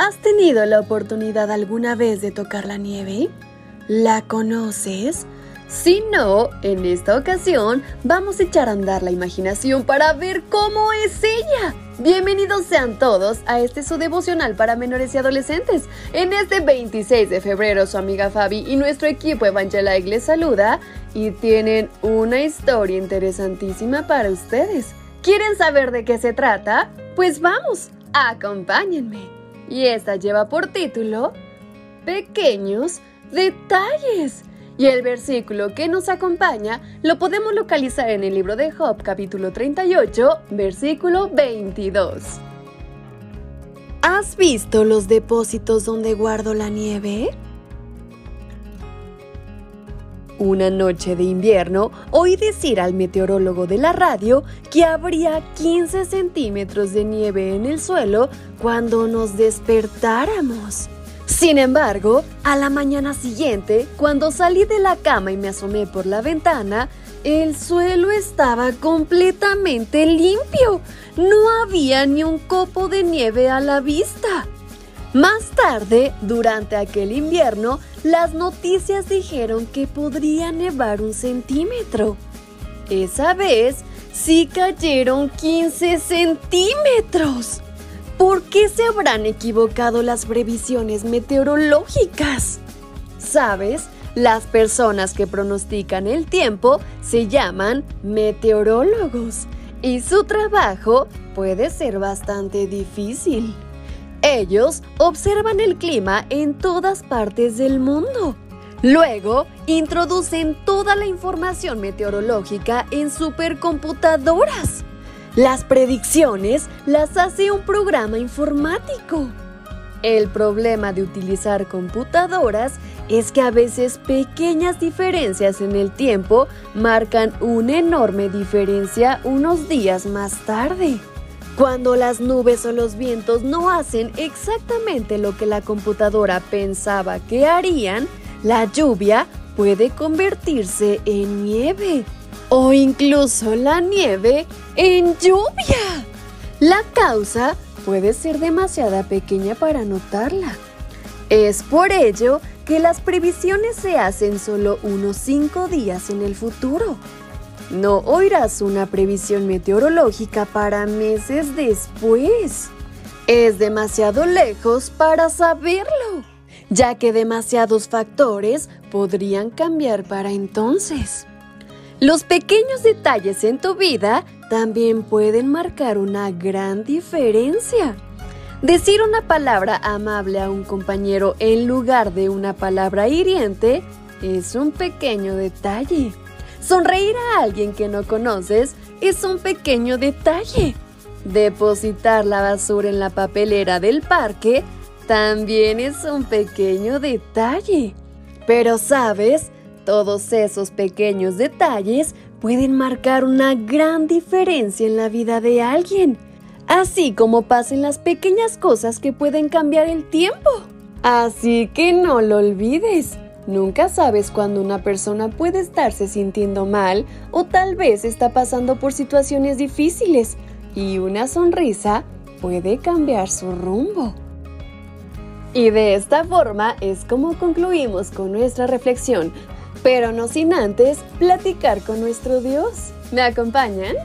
¿Has tenido la oportunidad alguna vez de tocar la nieve? ¿La conoces? Si no, en esta ocasión vamos a echar a andar la imaginación para ver cómo es ella. Bienvenidos sean todos a este su devocional para menores y adolescentes. En este 26 de febrero su amiga Fabi y nuestro equipo Evangelique les saluda y tienen una historia interesantísima para ustedes. ¿Quieren saber de qué se trata? Pues vamos, acompáñenme y esta lleva por título Pequeños Detalles. Y el versículo que nos acompaña lo podemos localizar en el libro de Job capítulo 38, versículo 22. ¿Has visto los depósitos donde guardo la nieve? Una noche de invierno, oí decir al meteorólogo de la radio que habría 15 centímetros de nieve en el suelo cuando nos despertáramos. Sin embargo, a la mañana siguiente, cuando salí de la cama y me asomé por la ventana, el suelo estaba completamente limpio. No había ni un copo de nieve a la vista. Más tarde, durante aquel invierno, las noticias dijeron que podría nevar un centímetro. Esa vez sí cayeron 15 centímetros. ¿Por qué se habrán equivocado las previsiones meteorológicas? ¿Sabes? Las personas que pronostican el tiempo se llaman meteorólogos y su trabajo puede ser bastante difícil. Ellos observan el clima en todas partes del mundo. Luego, introducen toda la información meteorológica en supercomputadoras. Las predicciones las hace un programa informático. El problema de utilizar computadoras es que a veces pequeñas diferencias en el tiempo marcan una enorme diferencia unos días más tarde. Cuando las nubes o los vientos no hacen exactamente lo que la computadora pensaba que harían, la lluvia puede convertirse en nieve o incluso la nieve en lluvia. La causa puede ser demasiado pequeña para notarla. Es por ello que las previsiones se hacen solo unos 5 días en el futuro. No oirás una previsión meteorológica para meses después. Es demasiado lejos para saberlo, ya que demasiados factores podrían cambiar para entonces. Los pequeños detalles en tu vida también pueden marcar una gran diferencia. Decir una palabra amable a un compañero en lugar de una palabra hiriente es un pequeño detalle. Sonreír a alguien que no conoces es un pequeño detalle. Depositar la basura en la papelera del parque también es un pequeño detalle. Pero sabes, todos esos pequeños detalles pueden marcar una gran diferencia en la vida de alguien, así como pasen las pequeñas cosas que pueden cambiar el tiempo. Así que no lo olvides. Nunca sabes cuándo una persona puede estarse sintiendo mal o tal vez está pasando por situaciones difíciles y una sonrisa puede cambiar su rumbo. Y de esta forma es como concluimos con nuestra reflexión, pero no sin antes platicar con nuestro Dios. ¿Me acompañan?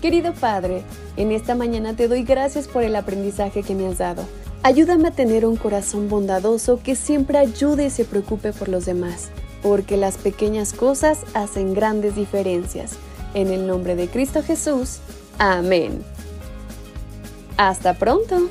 Querido Padre, en esta mañana te doy gracias por el aprendizaje que me has dado. Ayúdame a tener un corazón bondadoso que siempre ayude y se preocupe por los demás, porque las pequeñas cosas hacen grandes diferencias. En el nombre de Cristo Jesús. Amén. Hasta pronto.